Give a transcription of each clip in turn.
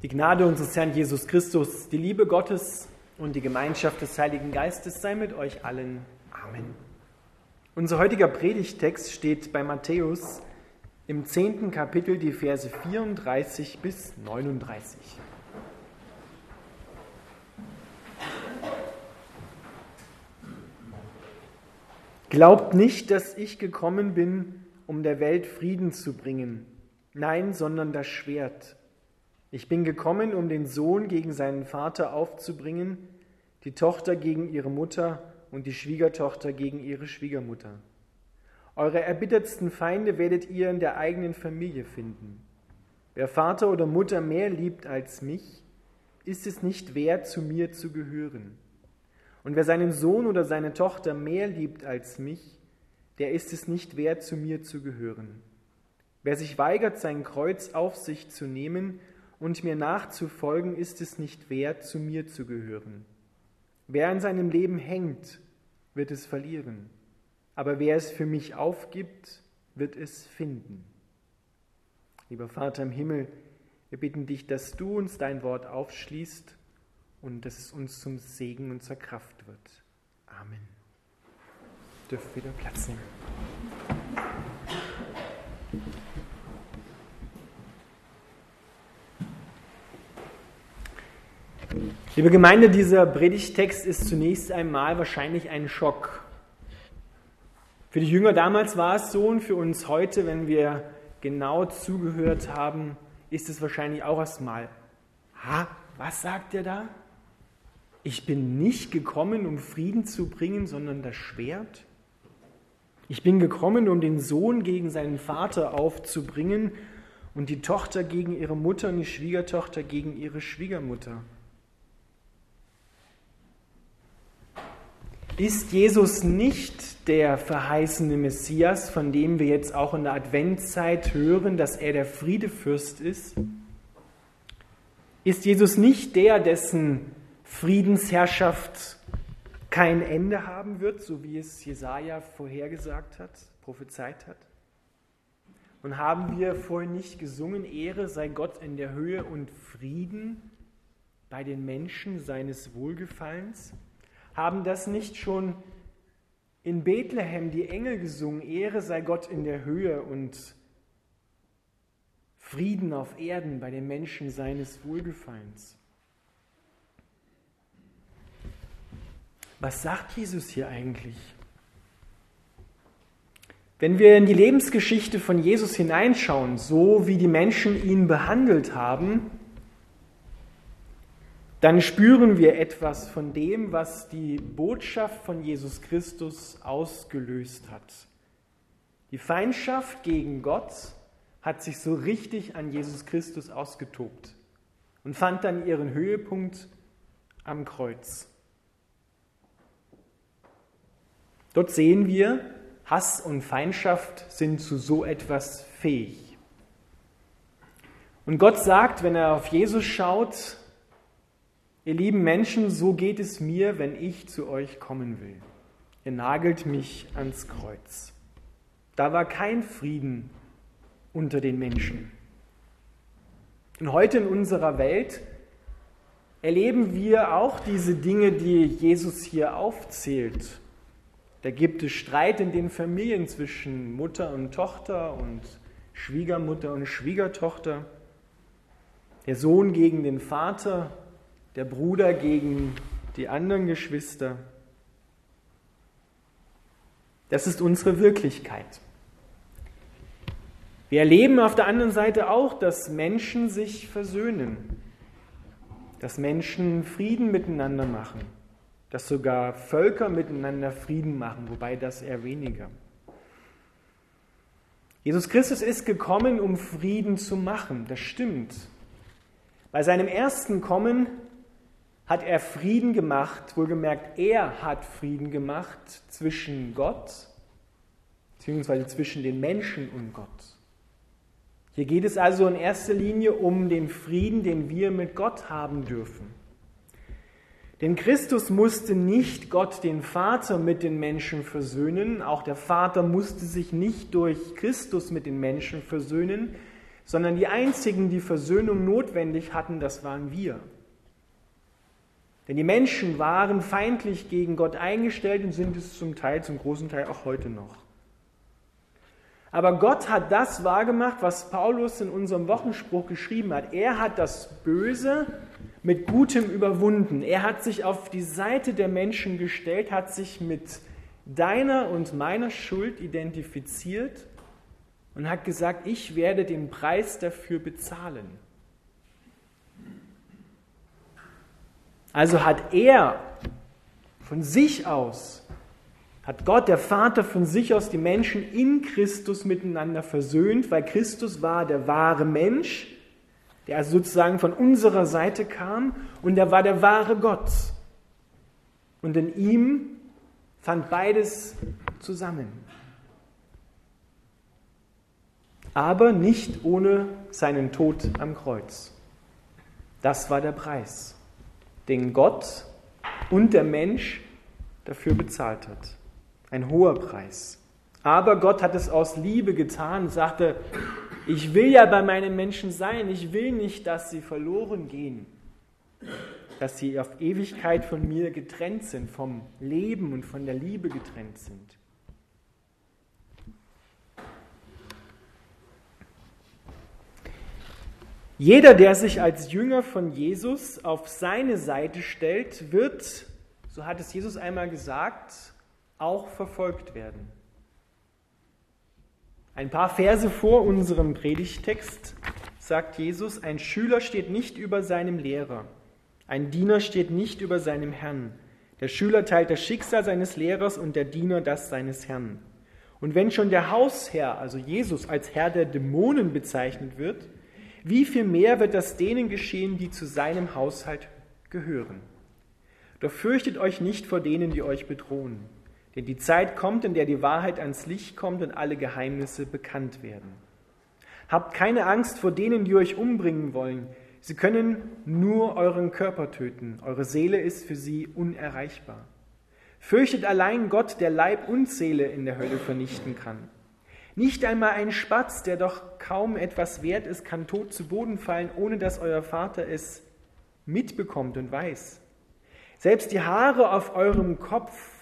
Die Gnade unseres Herrn Jesus Christus, die Liebe Gottes und die Gemeinschaft des Heiligen Geistes sei mit euch allen. Amen. Unser heutiger Predigtext steht bei Matthäus im zehnten Kapitel, die Verse 34 bis 39. Glaubt nicht, dass ich gekommen bin, um der Welt Frieden zu bringen. Nein, sondern das Schwert. Ich bin gekommen, um den Sohn gegen seinen Vater aufzubringen, die Tochter gegen ihre Mutter und die Schwiegertochter gegen ihre Schwiegermutter. Eure erbittertsten Feinde werdet ihr in der eigenen Familie finden. Wer Vater oder Mutter mehr liebt als mich, ist es nicht wert, zu mir zu gehören. Und wer seinen Sohn oder seine Tochter mehr liebt als mich, der ist es nicht wert, zu mir zu gehören. Wer sich weigert, sein Kreuz auf sich zu nehmen und mir nachzufolgen, ist es nicht wert, zu mir zu gehören. Wer an seinem Leben hängt, wird es verlieren, aber wer es für mich aufgibt, wird es finden. Lieber Vater im Himmel, wir bitten dich, dass du uns dein Wort aufschließt und dass es uns zum Segen und zur Kraft wird. Amen. Dürft wieder Platz nehmen. Liebe Gemeinde, dieser Predigtext ist zunächst einmal wahrscheinlich ein Schock. Für die Jünger damals war es so und für uns heute, wenn wir genau zugehört haben, ist es wahrscheinlich auch erstmal, ha, was sagt er da? Ich bin nicht gekommen, um Frieden zu bringen, sondern das Schwert. Ich bin gekommen, um den Sohn gegen seinen Vater aufzubringen und die Tochter gegen ihre Mutter und die Schwiegertochter gegen ihre Schwiegermutter. Ist Jesus nicht der verheißene Messias, von dem wir jetzt auch in der Adventszeit hören, dass er der Friedefürst ist? Ist Jesus nicht der, dessen Friedensherrschaft kein Ende haben wird, so wie es Jesaja vorhergesagt hat, prophezeit hat? Und haben wir vorhin nicht gesungen, Ehre sei Gott in der Höhe und Frieden bei den Menschen seines Wohlgefallens? Haben das nicht schon in Bethlehem die Engel gesungen, Ehre sei Gott in der Höhe und Frieden auf Erden bei den Menschen seines Wohlgefallens? Was sagt Jesus hier eigentlich? Wenn wir in die Lebensgeschichte von Jesus hineinschauen, so wie die Menschen ihn behandelt haben, dann spüren wir etwas von dem, was die Botschaft von Jesus Christus ausgelöst hat. Die Feindschaft gegen Gott hat sich so richtig an Jesus Christus ausgetobt und fand dann ihren Höhepunkt am Kreuz. Dort sehen wir, Hass und Feindschaft sind zu so etwas fähig. Und Gott sagt, wenn er auf Jesus schaut, Ihr lieben Menschen, so geht es mir, wenn ich zu euch kommen will. Ihr nagelt mich ans Kreuz. Da war kein Frieden unter den Menschen. Und heute in unserer Welt erleben wir auch diese Dinge, die Jesus hier aufzählt. Da gibt es Streit in den Familien zwischen Mutter und Tochter und Schwiegermutter und Schwiegertochter. Der Sohn gegen den Vater, der Bruder gegen die anderen Geschwister. Das ist unsere Wirklichkeit. Wir erleben auf der anderen Seite auch, dass Menschen sich versöhnen, dass Menschen Frieden miteinander machen, dass sogar Völker miteinander Frieden machen, wobei das eher weniger. Jesus Christus ist gekommen, um Frieden zu machen, das stimmt. Bei seinem ersten Kommen hat er Frieden gemacht, wohlgemerkt, er hat Frieden gemacht zwischen Gott, beziehungsweise zwischen den Menschen und Gott. Hier geht es also in erster Linie um den Frieden, den wir mit Gott haben dürfen. Denn Christus musste nicht Gott, den Vater, mit den Menschen versöhnen, auch der Vater musste sich nicht durch Christus mit den Menschen versöhnen, sondern die einzigen, die Versöhnung notwendig hatten, das waren wir. Denn die Menschen waren feindlich gegen Gott eingestellt und sind es zum Teil, zum großen Teil auch heute noch. Aber Gott hat das wahrgemacht, was Paulus in unserem Wochenspruch geschrieben hat. Er hat das Böse mit Gutem überwunden. Er hat sich auf die Seite der Menschen gestellt, hat sich mit deiner und meiner Schuld identifiziert und hat gesagt, ich werde den Preis dafür bezahlen. Also hat er von sich aus hat Gott, der Vater, von sich aus die Menschen in Christus miteinander versöhnt, weil Christus war der wahre Mensch, der also sozusagen von unserer Seite kam und er war der wahre Gott. Und in ihm fand beides zusammen. Aber nicht ohne seinen Tod am Kreuz. Das war der Preis, den Gott und der Mensch dafür bezahlt hat. Ein hoher Preis. Aber Gott hat es aus Liebe getan sagte, ich will ja bei meinen Menschen sein, ich will nicht, dass sie verloren gehen, dass sie auf Ewigkeit von mir getrennt sind, vom Leben und von der Liebe getrennt sind. Jeder, der sich als Jünger von Jesus auf seine Seite stellt, wird, so hat es Jesus einmal gesagt, auch verfolgt werden. Ein paar Verse vor unserem Predigtext sagt Jesus, ein Schüler steht nicht über seinem Lehrer, ein Diener steht nicht über seinem Herrn. Der Schüler teilt das Schicksal seines Lehrers und der Diener das seines Herrn. Und wenn schon der Hausherr, also Jesus, als Herr der Dämonen bezeichnet wird, wie viel mehr wird das denen geschehen, die zu seinem Haushalt gehören? Doch fürchtet euch nicht vor denen, die euch bedrohen. Denn die Zeit kommt, in der die Wahrheit ans Licht kommt und alle Geheimnisse bekannt werden. Habt keine Angst vor denen, die euch umbringen wollen. Sie können nur euren Körper töten. Eure Seele ist für sie unerreichbar. Fürchtet allein Gott, der Leib und Seele in der Hölle vernichten kann. Nicht einmal ein Spatz, der doch kaum etwas wert ist, kann tot zu Boden fallen, ohne dass euer Vater es mitbekommt und weiß. Selbst die Haare auf eurem Kopf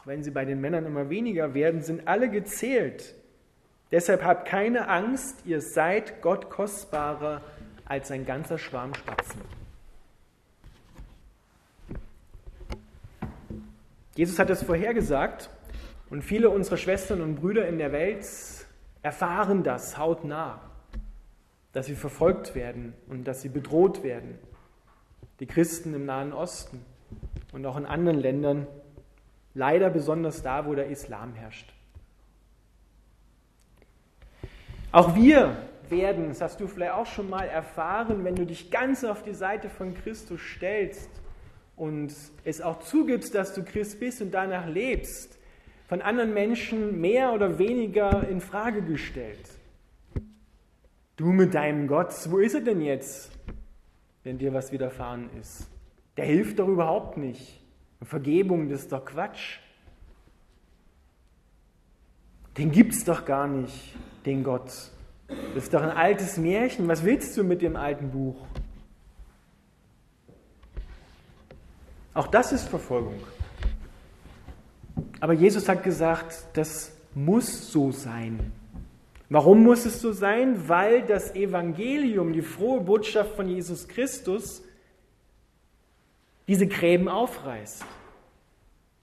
auch wenn sie bei den Männern immer weniger werden, sind alle gezählt. Deshalb habt keine Angst, ihr seid Gott kostbarer als ein ganzer Schwarm Spatzen. Jesus hat es vorhergesagt und viele unserer Schwestern und Brüder in der Welt erfahren das hautnah, dass sie verfolgt werden und dass sie bedroht werden. Die Christen im Nahen Osten und auch in anderen Ländern Leider besonders da, wo der Islam herrscht. Auch wir werden, das hast du vielleicht auch schon mal erfahren, wenn du dich ganz auf die Seite von Christus stellst und es auch zugibst, dass du Christ bist und danach lebst, von anderen Menschen mehr oder weniger in Frage gestellt. Du mit deinem Gott, wo ist er denn jetzt, wenn dir was widerfahren ist? Der hilft doch überhaupt nicht. Vergebung, das ist doch Quatsch. Den gibt es doch gar nicht, den Gott. Das ist doch ein altes Märchen. Was willst du mit dem alten Buch? Auch das ist Verfolgung. Aber Jesus hat gesagt, das muss so sein. Warum muss es so sein? Weil das Evangelium, die frohe Botschaft von Jesus Christus, diese Gräben aufreißt.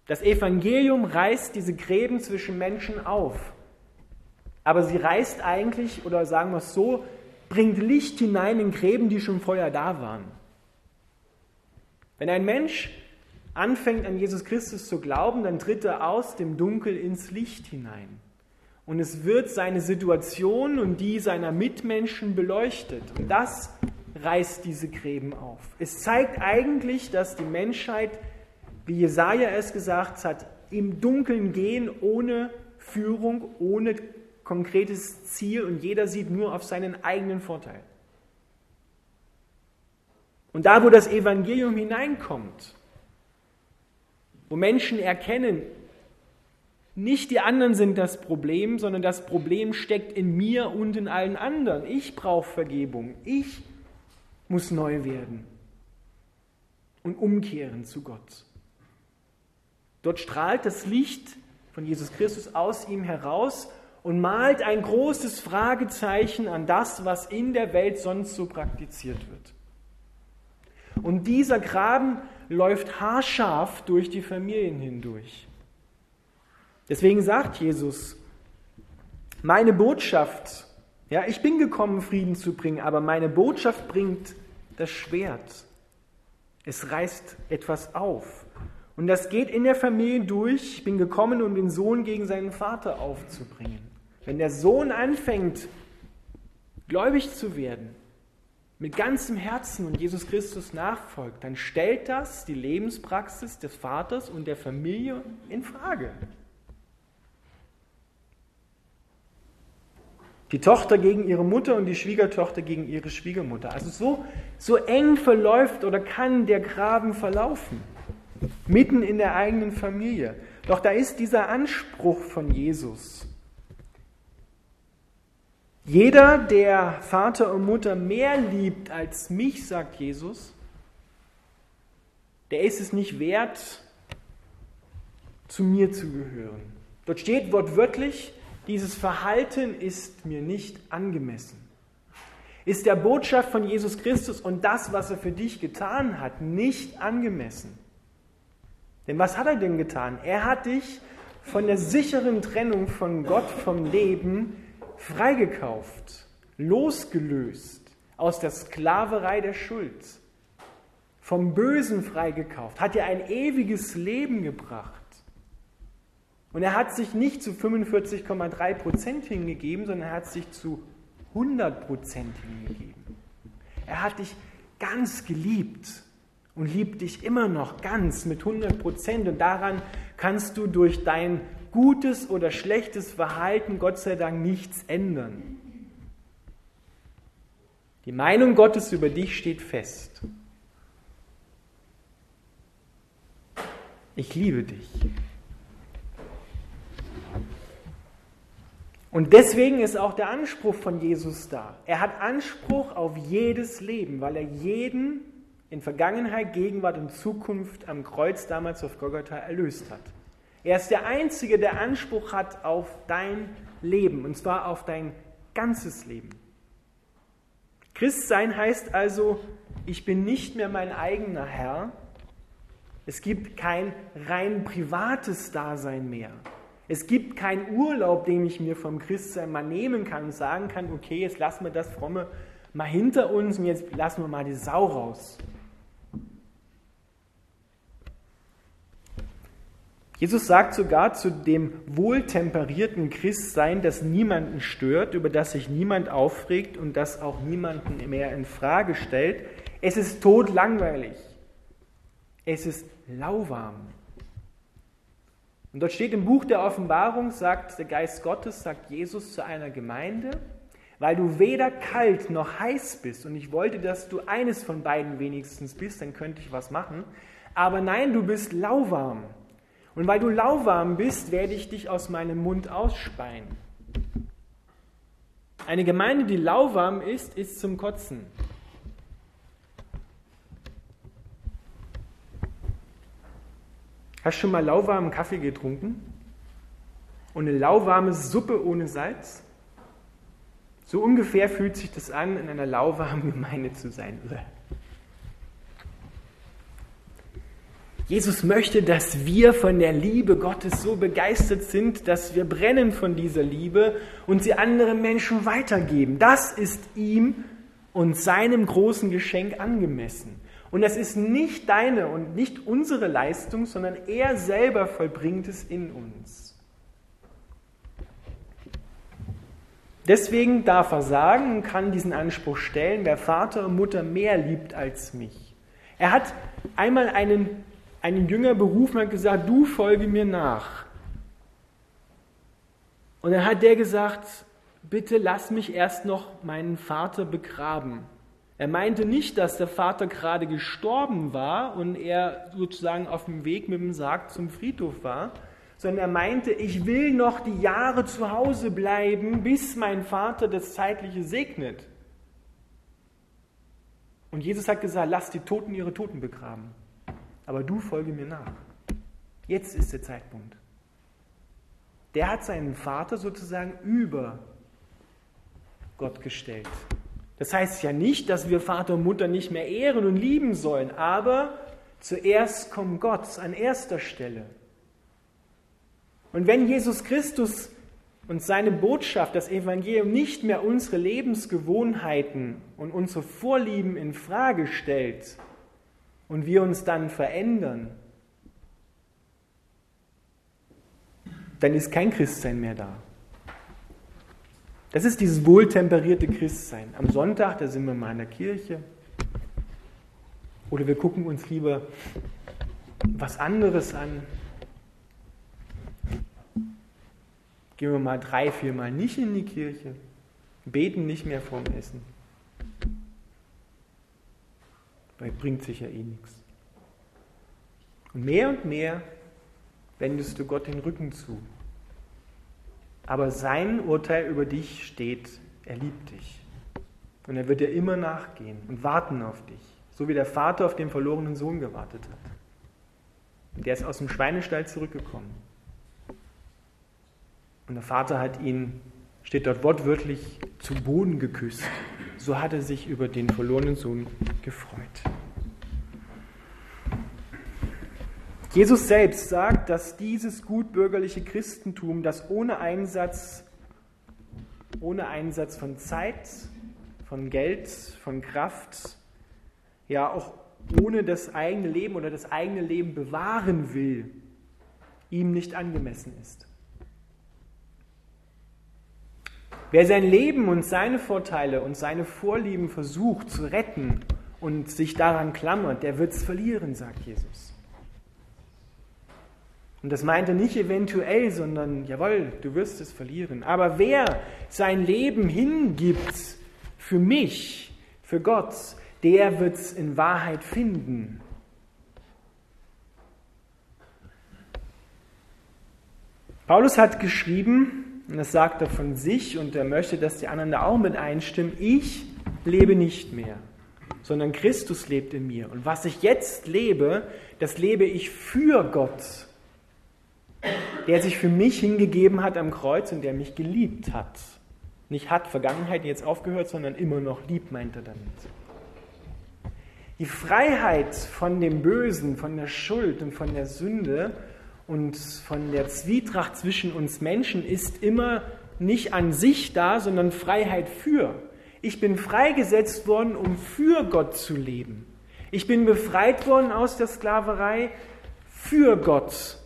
Das Evangelium reißt diese Gräben zwischen Menschen auf. Aber sie reißt eigentlich, oder sagen wir es so, bringt Licht hinein in Gräben, die schon vorher da waren. Wenn ein Mensch anfängt an Jesus Christus zu glauben, dann tritt er aus dem Dunkel ins Licht hinein. Und es wird seine Situation und die seiner Mitmenschen beleuchtet. Und das reißt diese Gräben auf. Es zeigt eigentlich, dass die Menschheit, wie Jesaja es gesagt hat, im Dunkeln gehen ohne Führung, ohne konkretes Ziel und jeder sieht nur auf seinen eigenen Vorteil. Und da, wo das Evangelium hineinkommt, wo Menschen erkennen, nicht die anderen sind das Problem, sondern das Problem steckt in mir und in allen anderen. Ich brauche Vergebung. Ich muss neu werden und umkehren zu Gott. Dort strahlt das Licht von Jesus Christus aus ihm heraus und malt ein großes Fragezeichen an das, was in der Welt sonst so praktiziert wird. Und dieser Graben läuft haarscharf durch die Familien hindurch. Deswegen sagt Jesus, meine Botschaft, ja, ich bin gekommen, Frieden zu bringen, aber meine Botschaft bringt das Schwert. Es reißt etwas auf. Und das geht in der Familie durch. Ich bin gekommen, um den Sohn gegen seinen Vater aufzubringen. Wenn der Sohn anfängt, gläubig zu werden, mit ganzem Herzen und Jesus Christus nachfolgt, dann stellt das die Lebenspraxis des Vaters und der Familie in Frage. Die Tochter gegen ihre Mutter und die Schwiegertochter gegen ihre Schwiegermutter. Also so, so eng verläuft oder kann der Graben verlaufen. Mitten in der eigenen Familie. Doch da ist dieser Anspruch von Jesus. Jeder, der Vater und Mutter mehr liebt als mich, sagt Jesus, der ist es nicht wert, zu mir zu gehören. Dort steht wortwörtlich, dieses Verhalten ist mir nicht angemessen. Ist der Botschaft von Jesus Christus und das, was er für dich getan hat, nicht angemessen? Denn was hat er denn getan? Er hat dich von der sicheren Trennung von Gott, vom Leben, freigekauft, losgelöst aus der Sklaverei der Schuld, vom Bösen freigekauft, hat dir ein ewiges Leben gebracht. Und er hat sich nicht zu 45,3 Prozent hingegeben, sondern er hat sich zu 100 Prozent hingegeben. Er hat dich ganz geliebt und liebt dich immer noch ganz mit 100 Prozent. Und daran kannst du durch dein gutes oder schlechtes Verhalten Gott sei Dank nichts ändern. Die Meinung Gottes über dich steht fest. Ich liebe dich. Und deswegen ist auch der Anspruch von Jesus da. Er hat Anspruch auf jedes Leben, weil er jeden in Vergangenheit, Gegenwart und Zukunft am Kreuz damals auf Golgatha erlöst hat. Er ist der Einzige, der Anspruch hat auf dein Leben, und zwar auf dein ganzes Leben. Christsein heißt also, ich bin nicht mehr mein eigener Herr. Es gibt kein rein privates Dasein mehr. Es gibt keinen Urlaub, den ich mir vom Christsein mal nehmen kann und sagen kann, okay, jetzt lassen wir das Fromme mal hinter uns und jetzt lassen wir mal die Sau raus. Jesus sagt sogar zu dem wohltemperierten Christsein, das niemanden stört, über das sich niemand aufregt und das auch niemanden mehr in Frage stellt, es ist todlangweilig. Es ist lauwarm. Und dort steht im Buch der Offenbarung, sagt der Geist Gottes, sagt Jesus zu einer Gemeinde, weil du weder kalt noch heiß bist, und ich wollte, dass du eines von beiden wenigstens bist, dann könnte ich was machen, aber nein, du bist lauwarm. Und weil du lauwarm bist, werde ich dich aus meinem Mund ausspeien. Eine Gemeinde, die lauwarm ist, ist zum Kotzen. Hast du schon mal lauwarmen Kaffee getrunken? Und eine lauwarme Suppe ohne Salz? So ungefähr fühlt sich das an, in einer lauwarmen Gemeinde zu sein. Jesus möchte, dass wir von der Liebe Gottes so begeistert sind, dass wir brennen von dieser Liebe und sie anderen Menschen weitergeben. Das ist ihm und seinem großen Geschenk angemessen. Und das ist nicht deine und nicht unsere Leistung, sondern er selber vollbringt es in uns. Deswegen darf er sagen und kann diesen Anspruch stellen, wer Vater und Mutter mehr liebt als mich. Er hat einmal einen einen Jünger berufen und hat gesagt, du folge mir nach. Und dann hat der gesagt, bitte lass mich erst noch meinen Vater begraben. Er meinte nicht, dass der Vater gerade gestorben war und er sozusagen auf dem Weg mit dem Sarg zum Friedhof war, sondern er meinte, ich will noch die Jahre zu Hause bleiben, bis mein Vater das Zeitliche segnet. Und Jesus hat gesagt, lass die Toten ihre Toten begraben, aber du folge mir nach. Jetzt ist der Zeitpunkt. Der hat seinen Vater sozusagen über Gott gestellt. Das heißt ja nicht, dass wir Vater und Mutter nicht mehr ehren und lieben sollen, aber zuerst kommt Gott an erster Stelle. Und wenn Jesus Christus und seine Botschaft, das Evangelium, nicht mehr unsere Lebensgewohnheiten und unsere Vorlieben in Frage stellt und wir uns dann verändern, dann ist kein Christsein mehr da. Das ist dieses wohltemperierte Christsein. Am Sonntag, da sind wir mal in der Kirche. Oder wir gucken uns lieber was anderes an. Gehen wir mal drei, vier Mal nicht in die Kirche. Beten nicht mehr vorm Essen. Weil bringt sich ja eh nichts. Und mehr und mehr wendest du Gott den Rücken zu. Aber sein Urteil über dich steht, er liebt dich. Und er wird dir immer nachgehen und warten auf dich, so wie der Vater auf den verlorenen Sohn gewartet hat. Und der ist aus dem Schweinestall zurückgekommen. Und der Vater hat ihn, steht dort wortwörtlich, zu Boden geküsst. So hat er sich über den verlorenen Sohn gefreut. Jesus selbst sagt, dass dieses gutbürgerliche Christentum, das ohne Einsatz, ohne Einsatz von Zeit, von Geld, von Kraft, ja auch ohne das eigene Leben oder das eigene Leben bewahren will, ihm nicht angemessen ist. Wer sein Leben und seine Vorteile und seine Vorlieben versucht zu retten und sich daran klammert, der wird es verlieren, sagt Jesus. Und das meinte nicht eventuell, sondern jawohl, du wirst es verlieren. Aber wer sein Leben hingibt für mich, für Gott, der wird es in Wahrheit finden. Paulus hat geschrieben, und das sagt er von sich, und er möchte, dass die anderen da auch mit einstimmen, ich lebe nicht mehr, sondern Christus lebt in mir. Und was ich jetzt lebe, das lebe ich für Gott der sich für mich hingegeben hat am Kreuz und der mich geliebt hat. Nicht hat Vergangenheit jetzt aufgehört, sondern immer noch liebt, meint er damit. Die Freiheit von dem Bösen, von der Schuld und von der Sünde und von der Zwietracht zwischen uns Menschen ist immer nicht an sich da, sondern Freiheit für. Ich bin freigesetzt worden, um für Gott zu leben. Ich bin befreit worden aus der Sklaverei für Gott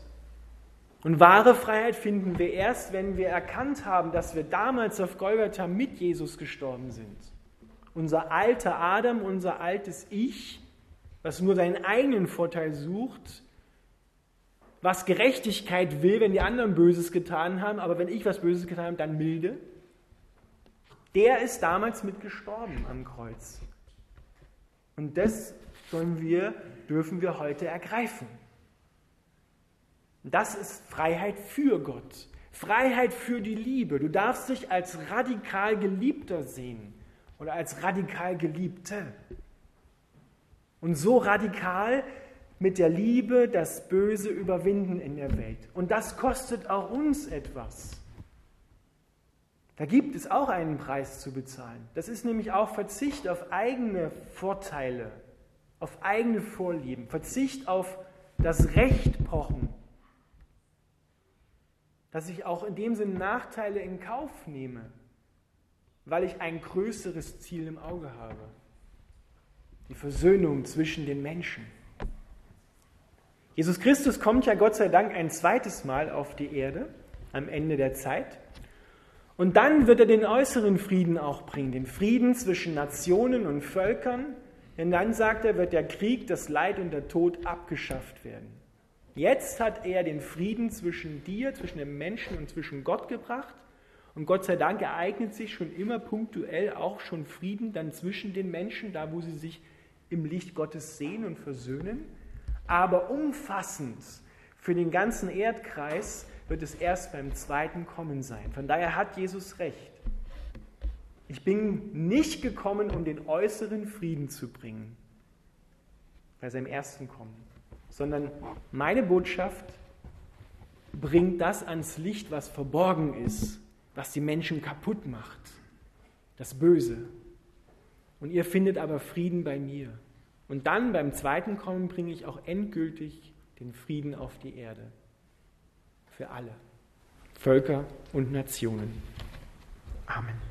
und wahre Freiheit finden wir erst, wenn wir erkannt haben, dass wir damals auf Golgatha mit Jesus gestorben sind. Unser alter Adam, unser altes Ich, was nur seinen eigenen Vorteil sucht, was Gerechtigkeit will, wenn die anderen Böses getan haben, aber wenn ich was Böses getan habe, dann milde. Der ist damals mitgestorben am Kreuz. Und das sollen wir, dürfen wir heute ergreifen. Das ist Freiheit für Gott. Freiheit für die Liebe. Du darfst dich als radikal Geliebter sehen oder als radikal Geliebte. Und so radikal mit der Liebe das Böse überwinden in der Welt. Und das kostet auch uns etwas. Da gibt es auch einen Preis zu bezahlen. Das ist nämlich auch Verzicht auf eigene Vorteile, auf eigene Vorlieben, Verzicht auf das Recht pochen dass ich auch in dem Sinne Nachteile in Kauf nehme, weil ich ein größeres Ziel im Auge habe. Die Versöhnung zwischen den Menschen. Jesus Christus kommt ja Gott sei Dank ein zweites Mal auf die Erde am Ende der Zeit. Und dann wird er den äußeren Frieden auch bringen, den Frieden zwischen Nationen und Völkern. Denn dann sagt er, wird der Krieg, das Leid und der Tod abgeschafft werden. Jetzt hat er den Frieden zwischen dir, zwischen dem Menschen und zwischen Gott gebracht. Und Gott sei Dank ereignet sich schon immer punktuell auch schon Frieden dann zwischen den Menschen, da wo sie sich im Licht Gottes sehen und versöhnen. Aber umfassend Für den ganzen Erdkreis wird es erst beim zweiten Kommen sein. Von daher hat Jesus recht. Ich bin nicht gekommen, um den äußeren Frieden zu bringen bei seinem ersten Kommen, sondern meine Botschaft bringt das ans Licht, was verborgen ist, was die Menschen kaputt macht, das Böse. Und ihr findet aber Frieden bei mir. Und dann beim zweiten Kommen bringe ich auch endgültig den Frieden auf die Erde. Für alle, Völker und Nationen. Amen.